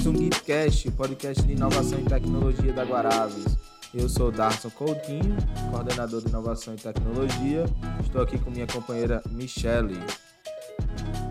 mais um Geekcast, podcast de inovação e tecnologia da Guaraves. Eu sou Darson Coutinho, coordenador de inovação e tecnologia. Estou aqui com minha companheira Michele.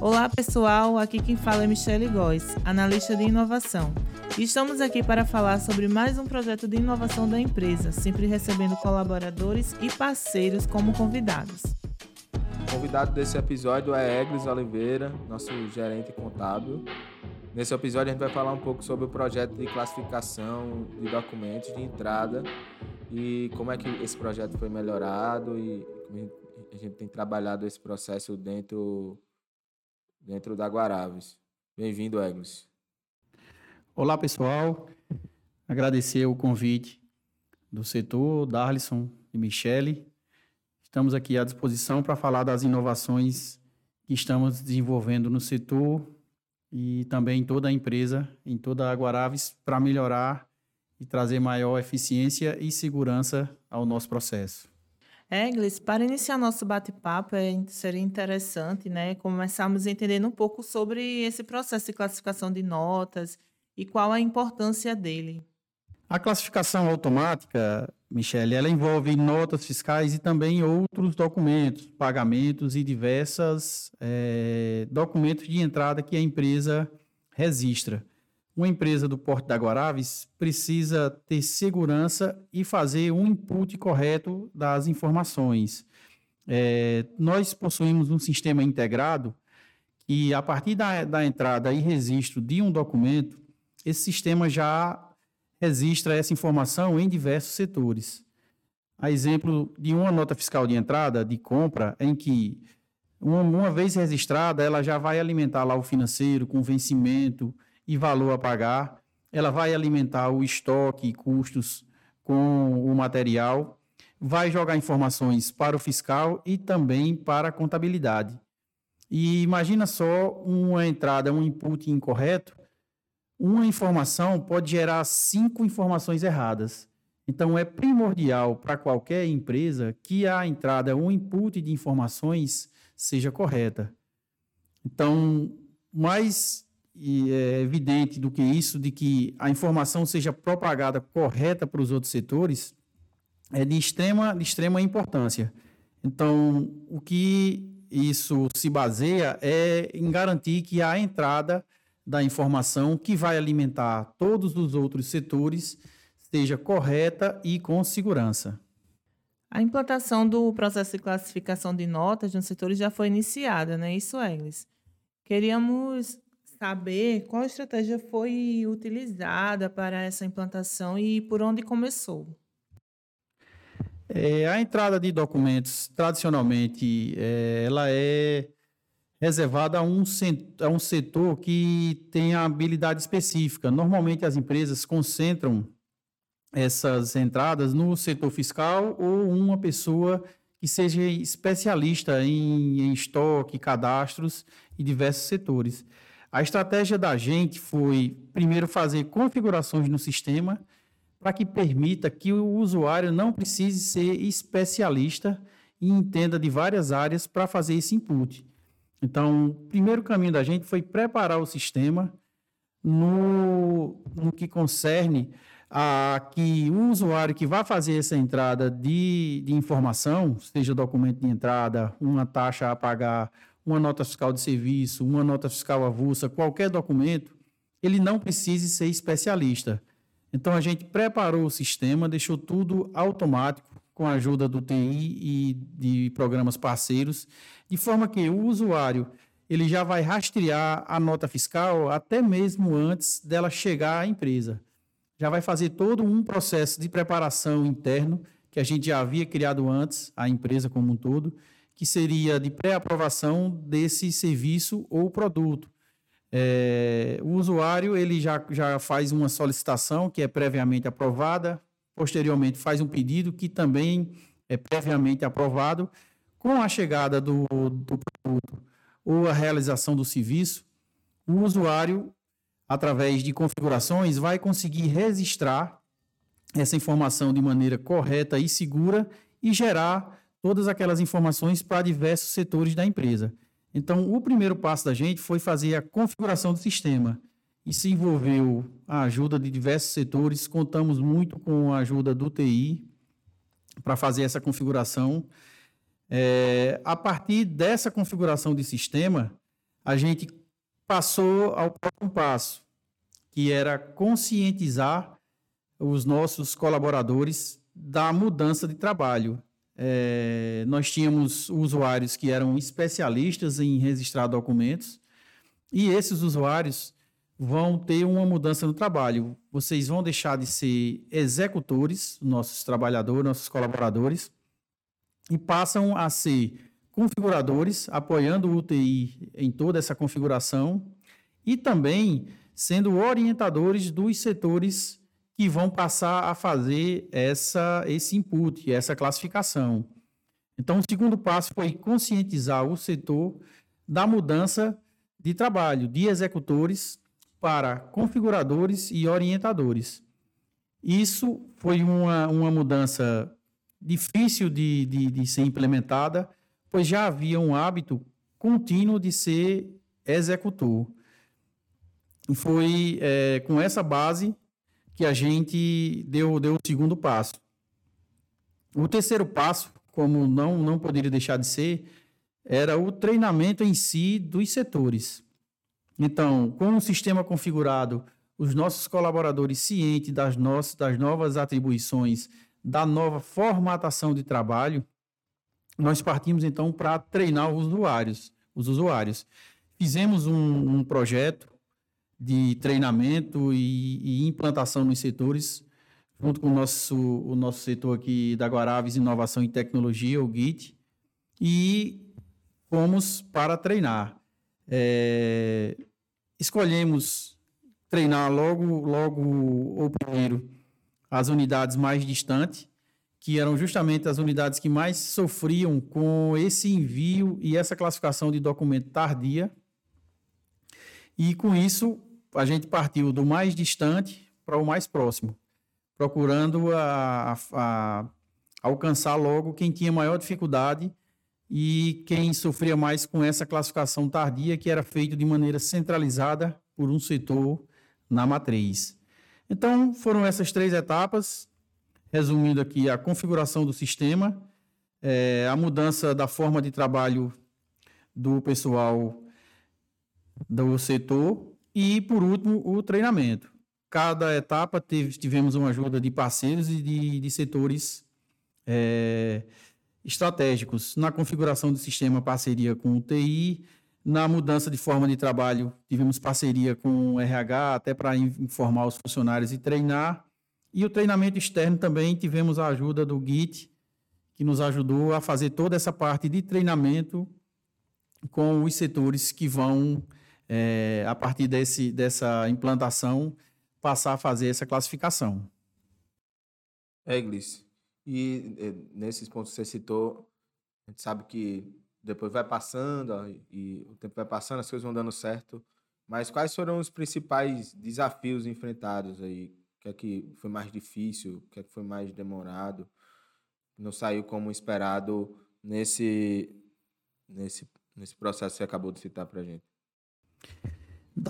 Olá, pessoal. Aqui quem fala é Michele Góes, analista de inovação. E estamos aqui para falar sobre mais um projeto de inovação da empresa, sempre recebendo colaboradores e parceiros como convidados. O convidado desse episódio é Eglis Oliveira, nosso gerente contábil. Nesse episódio a gente vai falar um pouco sobre o projeto de classificação de documentos de entrada e como é que esse projeto foi melhorado e como a gente tem trabalhado esse processo dentro, dentro da Guaraves. Bem-vindo, Eglis. Olá, pessoal. Agradecer o convite do setor, Darlison e Michele. Estamos aqui à disposição para falar das inovações que estamos desenvolvendo no setor e também em toda a empresa, em toda a Guaraves, para melhorar e trazer maior eficiência e segurança ao nosso processo. Eglis, para iniciar nosso bate-papo, é, seria interessante né, começarmos entendendo um pouco sobre esse processo de classificação de notas e qual a importância dele. A classificação automática, Michele, ela envolve notas fiscais e também outros documentos, pagamentos e diversos é, documentos de entrada que a empresa registra. Uma empresa do Porto da Guaraves precisa ter segurança e fazer um input correto das informações. É, nós possuímos um sistema integrado e, a partir da, da entrada e registro de um documento, esse sistema já registra essa informação em diversos setores. A exemplo de uma nota fiscal de entrada, de compra, em que, uma, uma vez registrada, ela já vai alimentar lá o financeiro com vencimento e valor a pagar, ela vai alimentar o estoque e custos com o material, vai jogar informações para o fiscal e também para a contabilidade. E imagina só uma entrada, um input incorreto, uma informação pode gerar cinco informações erradas. Então, é primordial para qualquer empresa que a entrada, o input de informações seja correta. Então, mais é evidente do que isso, de que a informação seja propagada correta para os outros setores, é de extrema, de extrema importância. Então, o que isso se baseia é em garantir que a entrada da informação que vai alimentar todos os outros setores seja correta e com segurança. A implantação do processo de classificação de notas nos setores já foi iniciada, né? Isso, Eglis. Queríamos saber qual estratégia foi utilizada para essa implantação e por onde começou. É, a entrada de documentos, tradicionalmente, é, ela é reservada a um, a um setor que tem a habilidade específica. Normalmente as empresas concentram essas entradas no setor fiscal ou uma pessoa que seja especialista em, em estoque, cadastros e diversos setores. A estratégia da gente foi, primeiro, fazer configurações no sistema para que permita que o usuário não precise ser especialista e entenda de várias áreas para fazer esse input. Então, o primeiro caminho da gente foi preparar o sistema no, no que concerne a que o usuário que vai fazer essa entrada de, de informação, seja documento de entrada, uma taxa a pagar, uma nota fiscal de serviço, uma nota fiscal avulsa, qualquer documento, ele não precise ser especialista. Então a gente preparou o sistema, deixou tudo automático com a ajuda do TI e de programas parceiros, de forma que o usuário ele já vai rastrear a nota fiscal até mesmo antes dela chegar à empresa. Já vai fazer todo um processo de preparação interno que a gente já havia criado antes, a empresa como um todo, que seria de pré-aprovação desse serviço ou produto. É, o usuário ele já, já faz uma solicitação que é previamente aprovada, posteriormente faz um pedido que também é previamente aprovado. Com a chegada do, do produto ou a realização do serviço, o usuário, através de configurações, vai conseguir registrar essa informação de maneira correta e segura e gerar todas aquelas informações para diversos setores da empresa. Então, o primeiro passo da gente foi fazer a configuração do sistema. Isso envolveu a ajuda de diversos setores, contamos muito com a ajuda do TI para fazer essa configuração. É, a partir dessa configuração de sistema, a gente passou ao próximo passo, que era conscientizar os nossos colaboradores da mudança de trabalho. É, nós tínhamos usuários que eram especialistas em registrar documentos, e esses usuários vão ter uma mudança no trabalho. Vocês vão deixar de ser executores, nossos trabalhadores, nossos colaboradores, e passam a ser configuradores, apoiando o UTI em toda essa configuração e também sendo orientadores dos setores que vão passar a fazer essa, esse input, essa classificação. Então, o segundo passo foi conscientizar o setor da mudança de trabalho de executores para configuradores e orientadores. Isso foi uma, uma mudança difícil de, de, de ser implementada, pois já havia um hábito contínuo de ser executor. Foi é, com essa base que a gente deu, deu o segundo passo. O terceiro passo, como não, não poderia deixar de ser, era o treinamento em si dos setores. Então, com o sistema configurado, os nossos colaboradores cientes das, nossas, das novas atribuições, da nova formatação de trabalho, nós partimos então para treinar os usuários. Os usuários. Fizemos um, um projeto de treinamento e, e, implantação nos setores, junto com o nosso, o nosso setor aqui da Guaraves Inovação e Tecnologia, o GIT, e fomos para treinar. É, escolhemos treinar logo, logo o primeiro as unidades mais distantes, que eram justamente as unidades que mais sofriam com esse envio e essa classificação de documento tardia. E com isso, a gente partiu do mais distante para o mais próximo, procurando a, a, a alcançar logo quem tinha maior dificuldade e quem sofria mais com essa classificação tardia, que era feito de maneira centralizada por um setor na matriz. Então, foram essas três etapas, resumindo aqui a configuração do sistema, é, a mudança da forma de trabalho do pessoal do setor e, por último, o treinamento. Cada etapa teve, tivemos uma ajuda de parceiros e de, de setores é, estratégicos. Na configuração do sistema, parceria com o TI. Na mudança de forma de trabalho, tivemos parceria com o RH, até para informar os funcionários e treinar. E o treinamento externo também tivemos a ajuda do Git, que nos ajudou a fazer toda essa parte de treinamento com os setores que vão, é, a partir desse, dessa implantação, passar a fazer essa classificação. Eglis, e eh, nesses pontos que você citou, a gente sabe que depois vai passando e o tempo vai passando, as coisas vão dando certo. Mas quais foram os principais desafios enfrentados aí? O que é que foi mais difícil? O que é que foi mais demorado? Não saiu como esperado nesse, nesse, nesse processo que você acabou de citar para gente?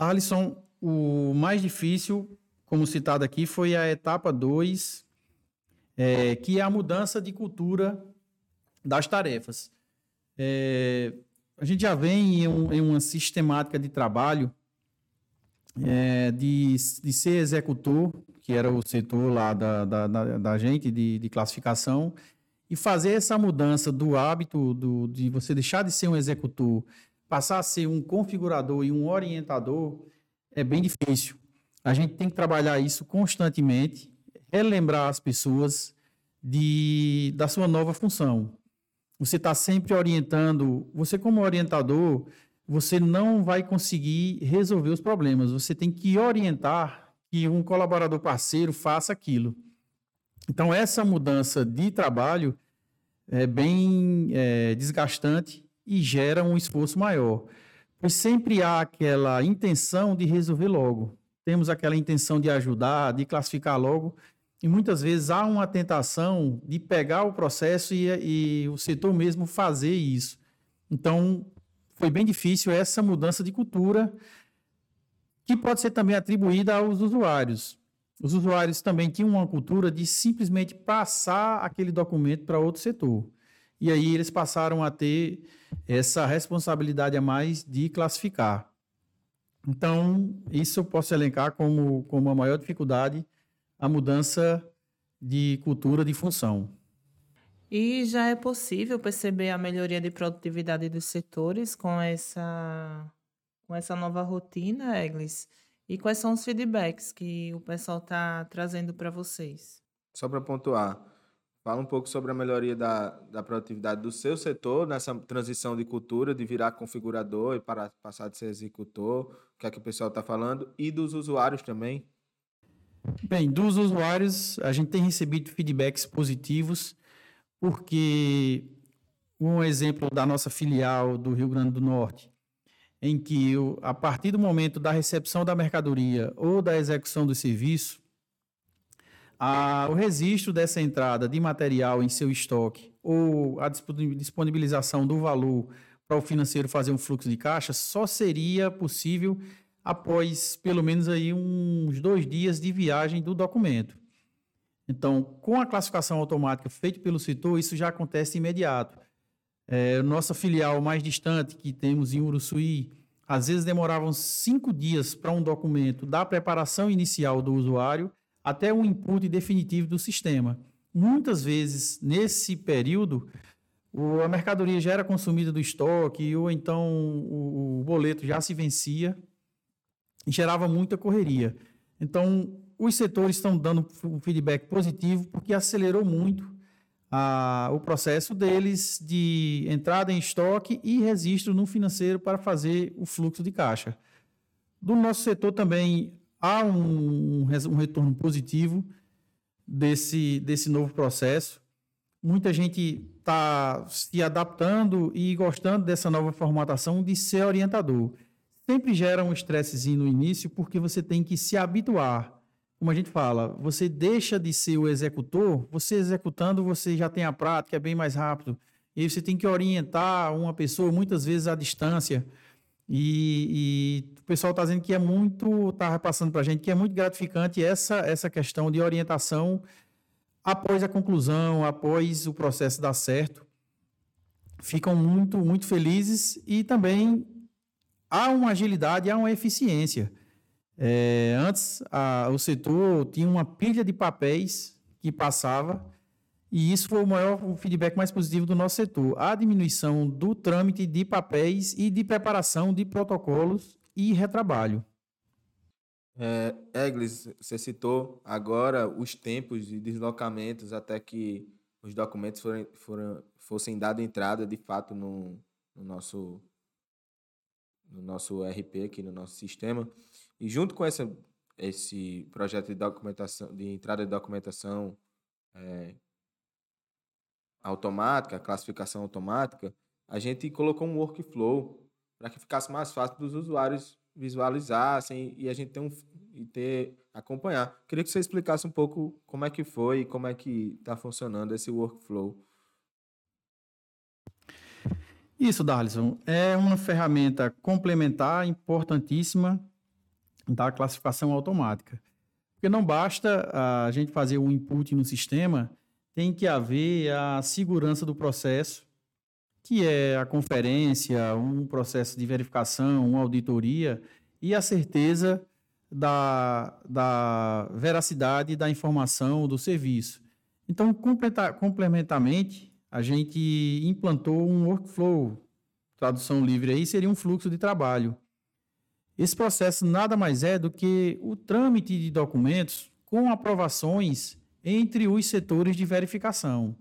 Alisson, o mais difícil, como citado aqui, foi a etapa 2, é, que é a mudança de cultura das tarefas. É, a gente já vem em, um, em, uma sistemática de trabalho é, de, de ser executor, que era o setor lá da, da, da, da gente, de, de, classificação, e fazer essa mudança do hábito do, de você deixar de ser um executor, passar a ser um configurador e um orientador, é bem difícil. A gente tem que trabalhar isso constantemente relembrar as pessoas de, da sua nova função. Você está sempre orientando, você como orientador, você não vai conseguir resolver os problemas. Você tem que orientar que um colaborador parceiro faça aquilo. Então, essa mudança de trabalho é bem é, desgastante e gera um esforço maior. Pois sempre há aquela intenção de resolver logo. Temos aquela intenção de ajudar, de classificar logo, e muitas vezes há uma tentação de pegar o processo e, e o setor mesmo fazer isso. Então, foi bem difícil essa mudança de cultura, que pode ser também atribuída aos usuários. Os usuários também tinham uma cultura de simplesmente passar aquele documento para outro setor. E aí eles passaram a ter essa responsabilidade a mais de classificar. Então, isso eu posso elencar como, como a maior dificuldade, a mudança de cultura de função. E já é possível perceber a melhoria de produtividade dos setores com essa, com essa nova rotina, Eglis? E quais são os feedbacks que o pessoal está trazendo para vocês? Só para pontuar, fala um pouco sobre a melhoria da, da produtividade do seu setor nessa transição de cultura, de virar configurador e para, passar de ser executor, o que é que o pessoal está falando, e dos usuários também. Bem, dos usuários, a gente tem recebido feedbacks positivos, porque um exemplo da nossa filial do Rio Grande do Norte, em que, a partir do momento da recepção da mercadoria ou da execução do serviço, a, o registro dessa entrada de material em seu estoque ou a disponibilização do valor para o financeiro fazer um fluxo de caixa só seria possível após pelo menos aí uns dois dias de viagem do documento. Então, com a classificação automática feita pelo setor, isso já acontece imediato. É, nossa filial mais distante, que temos em Uruçuí, às vezes demoravam cinco dias para um documento da preparação inicial do usuário até o input definitivo do sistema. Muitas vezes, nesse período, a mercadoria já era consumida do estoque ou então o, boleto já se vencia gerava muita correria. Então, os setores estão dando um feedback positivo porque acelerou muito a, o processo deles de entrada em estoque e registro no financeiro para fazer o fluxo de caixa. Do nosso setor também há um, um retorno positivo desse, desse novo processo. Muita gente está se adaptando e gostando dessa nova formatação de ser orientador. Sempre gera um estressezinho no início, porque você tem que se habituar como a gente fala, você deixa de ser o executor, você executando, você já tem a prática, é bem mais rápido. E aí você tem que orientar uma pessoa, muitas vezes à distância. E, e o pessoal está dizendo que é muito, está repassando para a gente que é muito gratificante essa, essa questão de orientação após a conclusão, após o processo dar certo. Ficam muito, muito felizes e também há uma agilidade, há uma eficiência. É, antes, a, o setor tinha uma pilha de papéis que passava, e isso foi o maior o feedback mais positivo do nosso setor. A diminuição do trâmite de papéis e de preparação de protocolos e retrabalho. É, Eglis, você citou agora os tempos de deslocamentos até que os documentos forem, foram, fossem dados entrada de fato no, no, nosso, no nosso RP, aqui no nosso sistema. E junto com essa, esse projeto de documentação, de entrada de documentação é, automática, classificação automática, a gente colocou um workflow para que ficasse mais fácil para os usuários visualizassem e a gente ter um e ter acompanhar. Queria que você explicasse um pouco como é que foi e como é que está funcionando esse workflow. Isso, Darlison, é uma ferramenta complementar importantíssima da classificação automática. Porque não basta a gente fazer um input no sistema, tem que haver a segurança do processo, que é a conferência, um processo de verificação, uma auditoria e a certeza da, da veracidade da informação do serviço. Então, complementarmente, a gente implantou um workflow, tradução livre aí, seria um fluxo de trabalho, esse processo nada mais é do que o trâmite de documentos com aprovações entre os setores de verificação.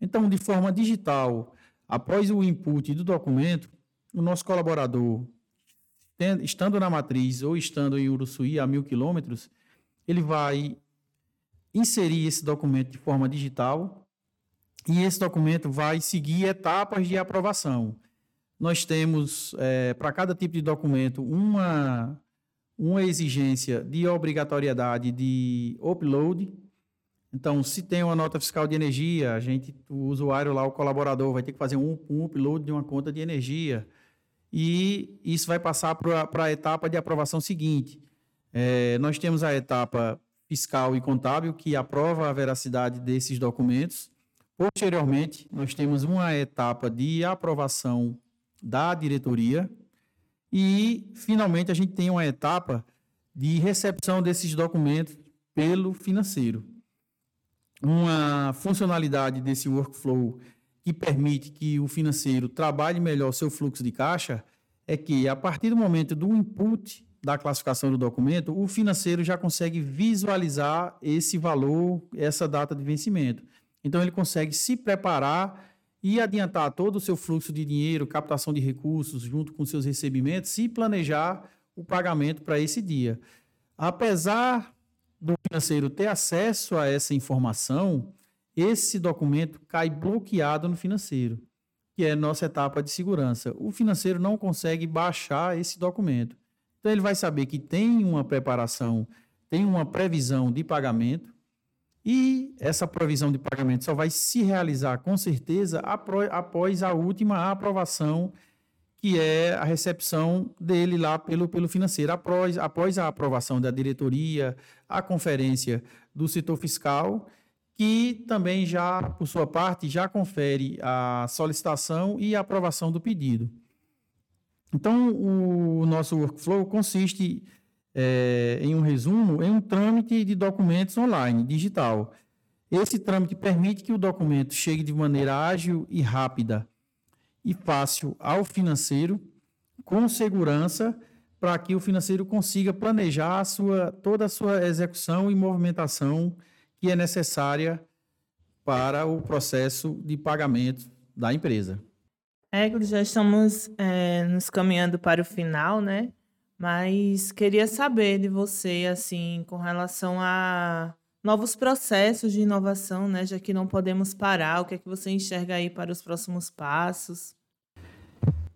Então, de forma digital, após o input do documento, o nosso colaborador, estando na matriz ou estando em Uruçuí a mil quilômetros, ele vai inserir esse documento de forma digital e esse documento vai seguir etapas de aprovação nós temos, é, para cada tipo de documento, uma, uma exigência de obrigatoriedade de upload. Então, se tem uma nota fiscal de energia, a gente, o usuário lá, o colaborador, vai ter que fazer um, um upload de uma conta de energia. e isso vai passar para a etapa de aprovação seguinte. É, nós temos a etapa fiscal e contábil, que aprova a veracidade desses documentos. Posteriormente, nós temos uma etapa de aprovação da diretoria. E, finalmente, a gente tem uma etapa de recepção desses documentos pelo financeiro. Uma funcionalidade desse workflow que permite que o financeiro trabalhe melhor seu fluxo de caixa é que, a partir do momento do input da classificação do documento, o financeiro já consegue visualizar esse valor, essa data de vencimento. Então, ele consegue se preparar e adiantar todo o seu fluxo de dinheiro, captação de recursos, junto com seus recebimentos, e planejar o pagamento para esse dia. Apesar do financeiro ter acesso a essa informação, esse documento cai bloqueado no financeiro, que é nossa etapa de segurança. O financeiro não consegue baixar esse documento. Então, ele vai saber que tem uma preparação, tem uma previsão de pagamento, e essa previsão de pagamento só vai se realizar com certeza após a última aprovação, que é a recepção dele lá pelo, pelo financeiro. Após, após a aprovação da diretoria, a conferência do setor fiscal, que também já, por sua parte, já confere a solicitação e a aprovação do pedido. Então, o nosso workflow consiste, é, em um resumo, em um trâmite de documentos online, digital. Esse trâmite permite que o documento chegue de maneira ágil e rápida e fácil ao financeiro, com segurança, para que o financeiro consiga planejar a sua, toda a sua execução e movimentação que é necessária para o processo de pagamento da empresa. Églis, já estamos é, nos caminhando para o final, né? Mas queria saber de você, assim, com relação a novos processos de inovação, né? Já que não podemos parar, o que é que você enxerga aí para os próximos passos?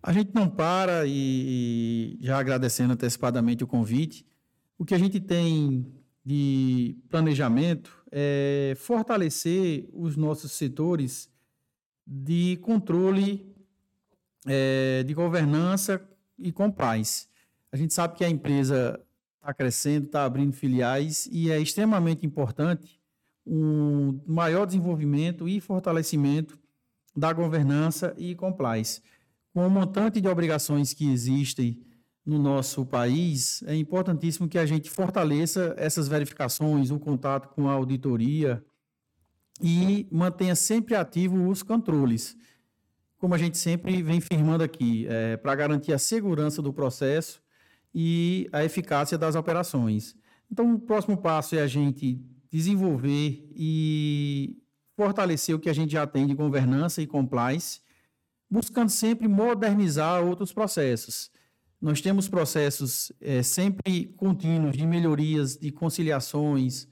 A gente não para e já agradecendo antecipadamente o convite, o que a gente tem de planejamento é fortalecer os nossos setores de controle é, de governança e compliance. A gente sabe que a empresa está crescendo, está abrindo filiais e é extremamente importante um maior desenvolvimento e fortalecimento da governança e compliance. Com o montante de obrigações que existem no nosso país, é importantíssimo que a gente fortaleça essas verificações, o contato com a auditoria e mantenha sempre ativo os controles como a gente sempre vem firmando aqui, é, para garantir a segurança do processo e a eficácia das operações. Então, o próximo passo é a gente desenvolver e fortalecer o que a gente já tem de governança e compliance, buscando sempre modernizar outros processos. Nós temos processos é, sempre contínuos de melhorias, de conciliações,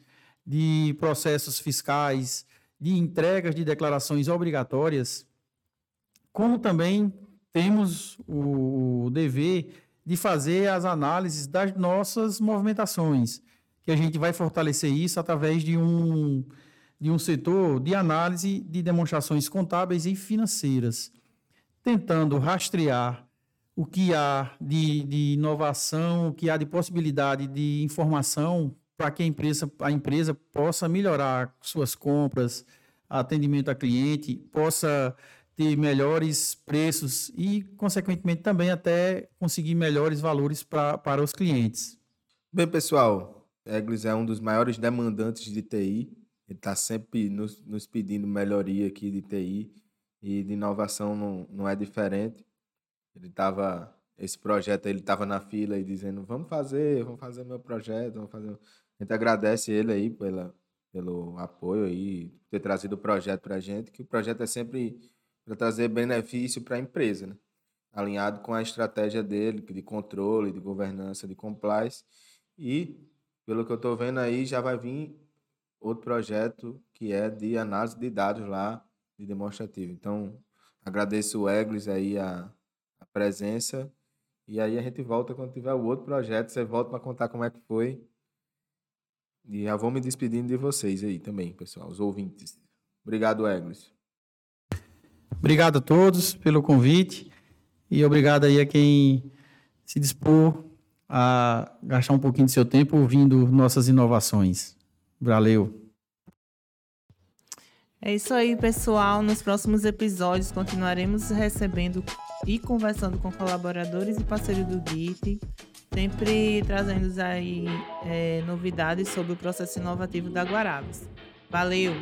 de processos fiscais, de entregas de declarações obrigatórias como também temos o dever de fazer as análises das nossas movimentações, que a gente vai fortalecer isso através de um, de um setor de análise de demonstrações contábeis e financeiras, tentando rastrear o que há de, de inovação, o que há de possibilidade de informação para que a empresa, a empresa possa melhorar suas compras, atendimento a cliente, possa ter melhores preços e, consequentemente, também até conseguir melhores valores pra, para os clientes. Bem, pessoal, Eglis é um dos maiores demandantes de TI. Ele está sempre nos, nos, pedindo melhoria aqui de TI e de inovação não, não é diferente. Ele estava, esse projeto ele estava na fila e dizendo, vamos fazer, vamos fazer meu projeto, vamos fazer. A gente agradece ele aí pela, pelo apoio aí, ter trazido o projeto para a gente, que o projeto é sempre para trazer benefício para a empresa, né? alinhado com a estratégia dele de controle, de governança, de compliance. E, pelo que eu estou vendo aí, já vai vir outro projeto que é de análise de dados lá, de demonstrativo. Então, agradeço o Eglis aí a, a presença. E aí a gente volta quando tiver o outro projeto. Você volta para contar como é que foi. E já vou me despedindo de vocês aí também, pessoal, os ouvintes. Obrigado, Eglis. Obrigado a todos pelo convite. E obrigado aí a quem se dispor a gastar um pouquinho do seu tempo ouvindo nossas inovações. Valeu! É isso aí, pessoal. Nos próximos episódios continuaremos recebendo e conversando com colaboradores e parceiros do GIT, sempre trazendo aí é, novidades sobre o processo inovativo da Guarabes. Valeu!